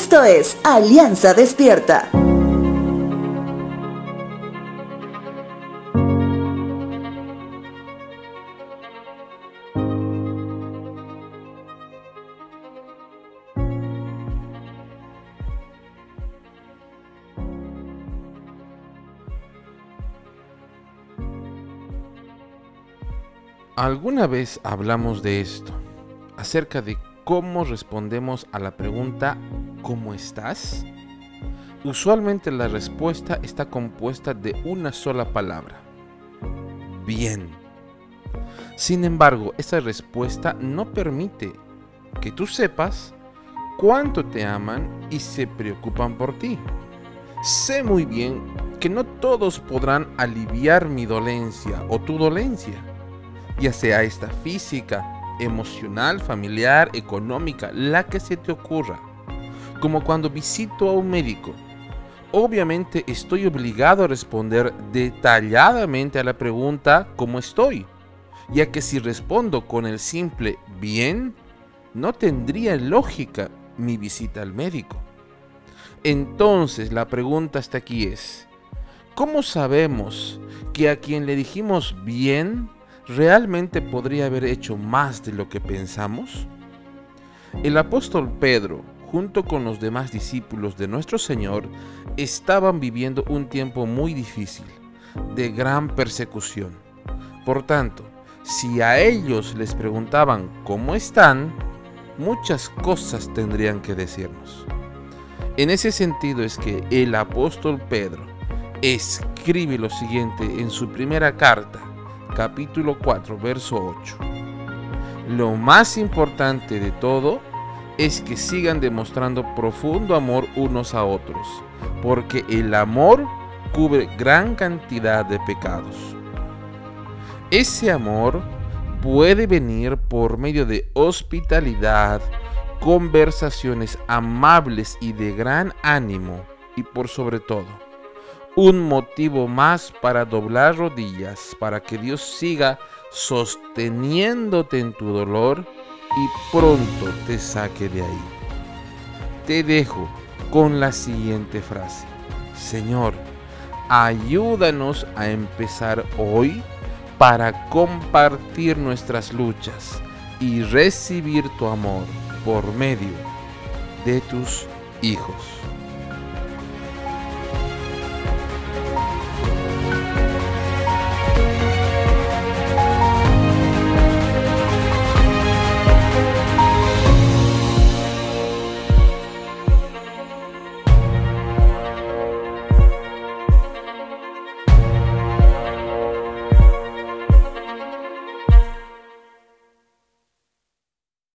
Esto es Alianza Despierta. Alguna vez hablamos de esto, acerca de cómo respondemos a la pregunta ¿cómo estás? Usualmente la respuesta está compuesta de una sola palabra. Bien. Sin embargo, esa respuesta no permite que tú sepas cuánto te aman y se preocupan por ti. Sé muy bien que no todos podrán aliviar mi dolencia o tu dolencia, ya sea esta física, emocional, familiar, económica, la que se te ocurra. Como cuando visito a un médico. Obviamente estoy obligado a responder detalladamente a la pregunta ¿cómo estoy? Ya que si respondo con el simple bien, no tendría lógica mi visita al médico. Entonces la pregunta hasta aquí es, ¿cómo sabemos que a quien le dijimos bien ¿realmente podría haber hecho más de lo que pensamos? El apóstol Pedro, junto con los demás discípulos de nuestro Señor, estaban viviendo un tiempo muy difícil, de gran persecución. Por tanto, si a ellos les preguntaban cómo están, muchas cosas tendrían que decirnos. En ese sentido es que el apóstol Pedro escribe lo siguiente en su primera carta, capítulo 4, verso 8. Lo más importante de todo es que sigan demostrando profundo amor unos a otros, porque el amor cubre gran cantidad de pecados. Ese amor puede venir por medio de hospitalidad, conversaciones amables y de gran ánimo, y por sobre todo, un motivo más para doblar rodillas, para que Dios siga sosteniéndote en tu dolor y pronto te saque de ahí. Te dejo con la siguiente frase. Señor, ayúdanos a empezar hoy para compartir nuestras luchas y recibir tu amor por medio de tus hijos.